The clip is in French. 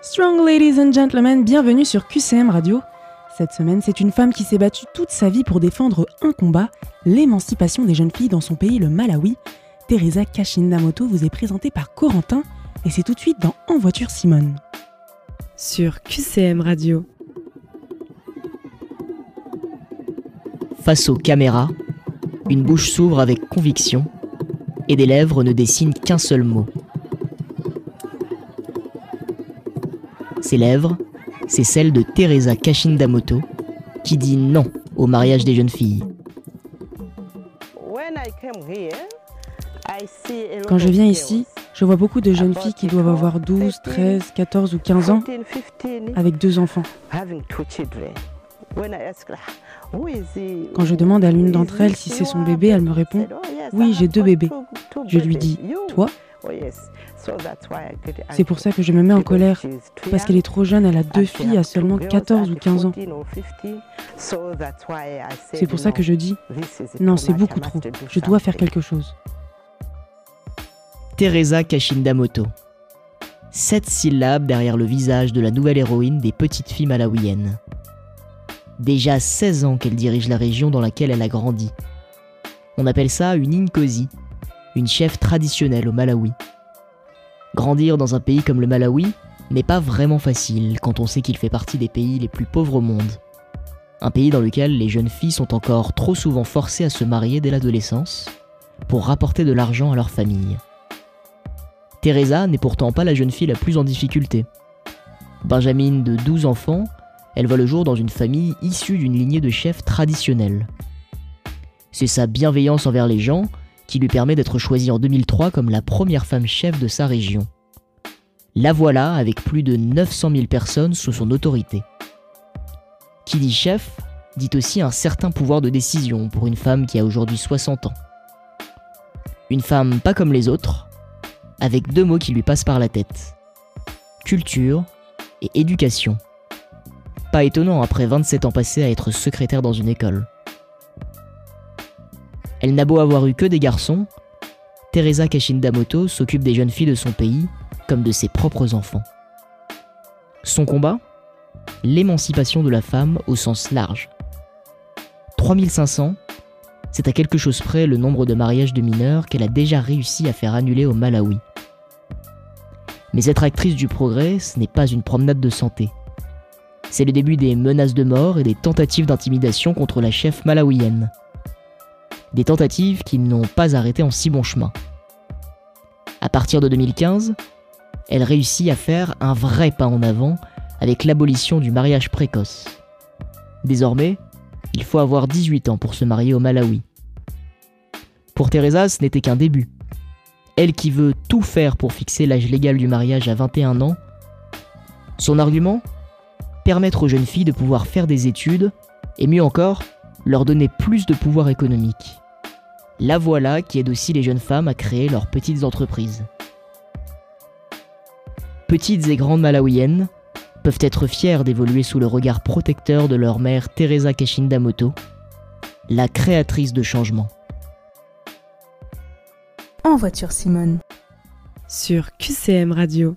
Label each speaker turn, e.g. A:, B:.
A: Strong ladies and gentlemen, bienvenue sur QCM Radio. Cette semaine, c'est une femme qui s'est battue toute sa vie pour défendre un combat, l'émancipation des jeunes filles dans son pays, le Malawi. Teresa Kashindamoto vous est présentée par Corentin et c'est tout de suite dans En voiture Simone.
B: Sur QCM Radio.
C: Face aux caméras, une bouche s'ouvre avec conviction et des lèvres ne dessinent qu'un seul mot. Ces lèvres, c'est celle de Teresa Kashindamoto, qui dit non au mariage des jeunes filles.
A: Quand je viens ici, je vois beaucoup de jeunes filles qui doivent avoir 12, 13, 14 ou 15 ans avec deux enfants. Quand je demande à l'une d'entre elles si c'est son bébé, elle me répond ⁇ Oui, j'ai deux bébés ⁇ Je lui dis ⁇ Toi ?⁇ c'est pour ça que je me mets en colère, parce qu'elle est trop jeune, elle a deux filles à seulement 14 ou 15 ans. C'est pour ça que je dis, non, c'est beaucoup trop, je dois faire quelque chose.
C: Teresa Kashindamoto. Sept syllabes derrière le visage de la nouvelle héroïne des petites filles malawiennes. Déjà 16 ans qu'elle dirige la région dans laquelle elle a grandi. On appelle ça une Inkosi, une chef traditionnelle au Malawi. Grandir dans un pays comme le Malawi n'est pas vraiment facile quand on sait qu'il fait partie des pays les plus pauvres au monde. Un pays dans lequel les jeunes filles sont encore trop souvent forcées à se marier dès l'adolescence pour rapporter de l'argent à leur famille. Teresa n'est pourtant pas la jeune fille la plus en difficulté. Benjamin de 12 enfants, elle voit le jour dans une famille issue d'une lignée de chefs traditionnels. C'est sa bienveillance envers les gens qui lui permet d'être choisie en 2003 comme la première femme chef de sa région. La voilà avec plus de 900 000 personnes sous son autorité. Qui dit chef dit aussi un certain pouvoir de décision pour une femme qui a aujourd'hui 60 ans. Une femme pas comme les autres, avec deux mots qui lui passent par la tête. Culture et éducation. Pas étonnant après 27 ans passés à être secrétaire dans une école. Elle n'a beau avoir eu que des garçons, Teresa Kashindamoto s'occupe des jeunes filles de son pays comme de ses propres enfants. Son combat L'émancipation de la femme au sens large. 3500, c'est à quelque chose près le nombre de mariages de mineurs qu'elle a déjà réussi à faire annuler au Malawi. Mais cette actrice du progrès, ce n'est pas une promenade de santé. C'est le début des menaces de mort et des tentatives d'intimidation contre la chef malawienne des tentatives qui n'ont pas arrêté en si bon chemin. À partir de 2015, elle réussit à faire un vrai pas en avant avec l'abolition du mariage précoce. Désormais, il faut avoir 18 ans pour se marier au Malawi. Pour Teresa, ce n'était qu'un début. Elle qui veut tout faire pour fixer l'âge légal du mariage à 21 ans, son argument Permettre aux jeunes filles de pouvoir faire des études, et mieux encore, leur donner plus de pouvoir économique. La voilà qui aide aussi les jeunes femmes à créer leurs petites entreprises. Petites et grandes malawiennes peuvent être fières d'évoluer sous le regard protecteur de leur mère Teresa Kashindamoto, la créatrice de changement.
B: En voiture Simone. Sur QCM Radio.